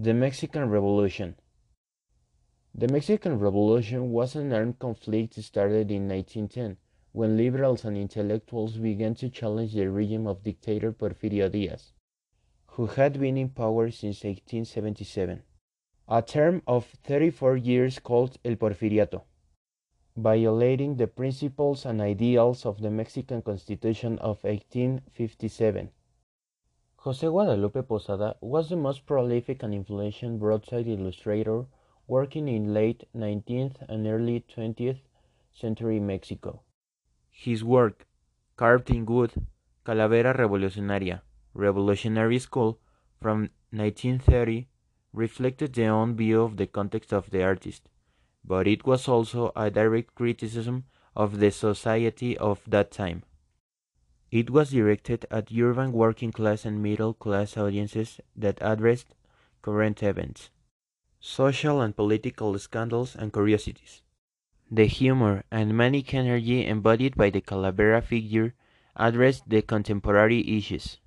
The Mexican Revolution The Mexican Revolution was an armed conflict started in 1910 when liberals and intellectuals began to challenge the regime of dictator Porfirio Diaz, who had been in power since 1877, a term of 34 years called El Porfiriato, violating the principles and ideals of the Mexican Constitution of 1857. José Guadalupe Posada was the most prolific and influential broadside illustrator working in late 19th and early 20th century Mexico. His work, carved in wood, Calavera Revolucionaria, Revolutionary Skull, from 1930, reflected the own view of the context of the artist, but it was also a direct criticism of the society of that time. It was directed at urban working class and middle class audiences that addressed current events, social and political scandals and curiosities. The humor and manic energy embodied by the Calavera figure addressed the contemporary issues.